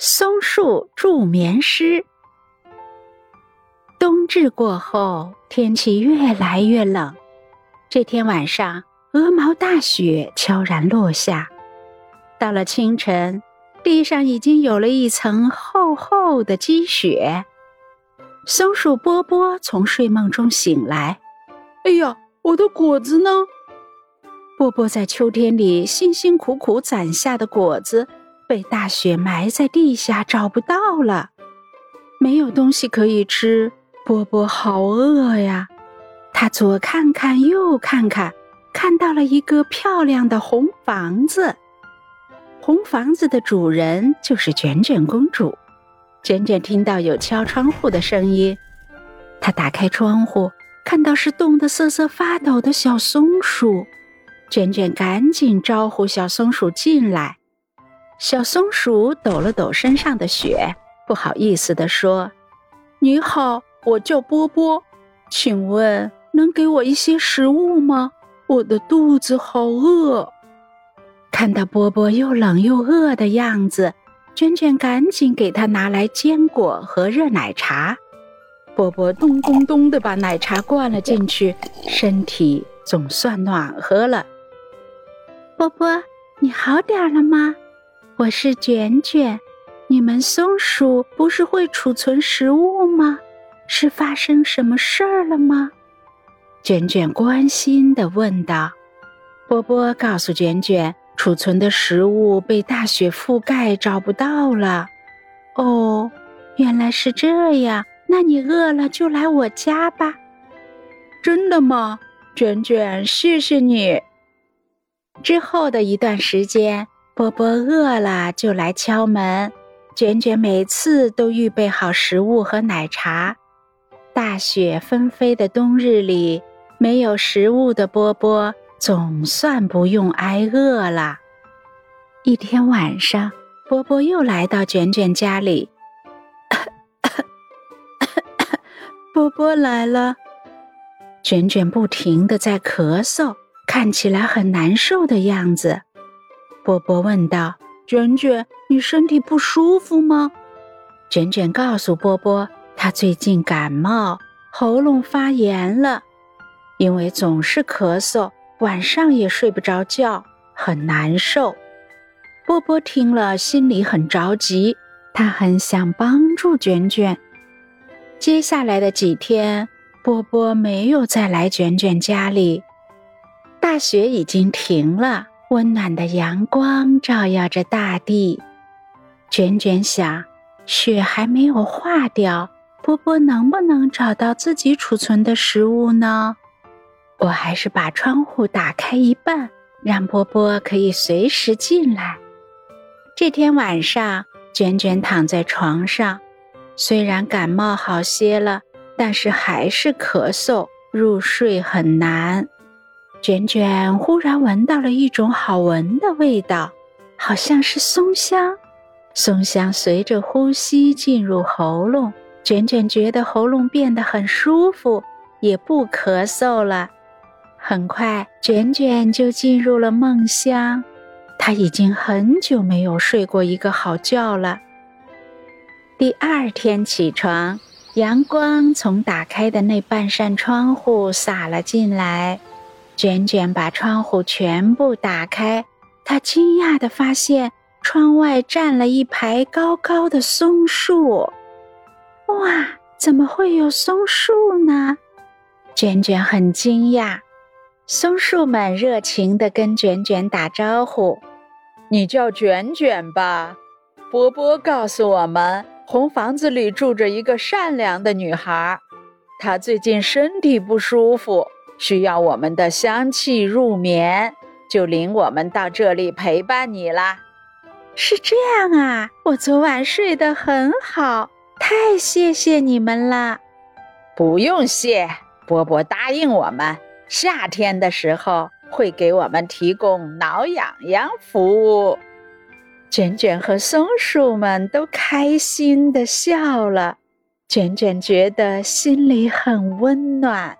松树助眠诗。冬至过后，天气越来越冷。这天晚上，鹅毛大雪悄然落下。到了清晨，地上已经有了一层厚厚的积雪。松鼠波波从睡梦中醒来，“哎呀，我的果子呢？”波波在秋天里辛辛苦苦攒下的果子。被大雪埋在地下，找不到了，没有东西可以吃。波波好饿呀！他左看看，右看看，看到了一个漂亮的红房子。红房子的主人就是卷卷公主。卷卷听到有敲窗户的声音，他打开窗户，看到是冻得瑟瑟发抖的小松鼠。卷卷赶紧招呼小松鼠进来。小松鼠抖了抖身上的雪，不好意思地说：“你好，我叫波波，请问能给我一些食物吗？我的肚子好饿。”看到波波又冷又饿的样子，卷卷赶紧给他拿来坚果和热奶茶。波波咚咚咚地把奶茶灌了进去，身体总算暖和了。波波，你好点了吗？我是卷卷，你们松鼠不是会储存食物吗？是发生什么事儿了吗？卷卷关心的问道。波波告诉卷卷，储存的食物被大雪覆盖，找不到了。哦，原来是这样。那你饿了就来我家吧。真的吗？卷卷，谢谢你。之后的一段时间。波波饿了就来敲门，卷卷每次都预备好食物和奶茶。大雪纷飞的冬日里，没有食物的波波总算不用挨饿了。一天晚上，波波又来到卷卷家里。波波来了，卷卷不停的在咳嗽，看起来很难受的样子。波波问道：“卷卷，你身体不舒服吗？”卷卷告诉波波：“他最近感冒，喉咙发炎了，因为总是咳嗽，晚上也睡不着觉，很难受。”波波听了，心里很着急，他很想帮助卷卷。接下来的几天，波波没有再来卷卷家里。大雪已经停了。温暖的阳光照耀着大地，卷卷想，雪还没有化掉，波波能不能找到自己储存的食物呢？我还是把窗户打开一半，让波波可以随时进来。这天晚上，卷卷躺在床上，虽然感冒好些了，但是还是咳嗽，入睡很难。卷卷忽然闻到了一种好闻的味道，好像是松香。松香随着呼吸进入喉咙，卷卷觉得喉咙变得很舒服，也不咳嗽了。很快，卷卷就进入了梦乡。他已经很久没有睡过一个好觉了。第二天起床，阳光从打开的那半扇窗户洒了进来。卷卷把窗户全部打开，他惊讶地发现窗外站了一排高高的松树。哇，怎么会有松树呢？卷卷很惊讶。松树们热情地跟卷卷打招呼：“你叫卷卷吧？”波波告诉我们，红房子里住着一个善良的女孩，她最近身体不舒服。需要我们的香气入眠，就领我们到这里陪伴你啦。是这样啊，我昨晚睡得很好，太谢谢你们了。不用谢，波波答应我们，夏天的时候会给我们提供挠痒痒服务。卷卷和松鼠们都开心的笑了，卷卷觉得心里很温暖。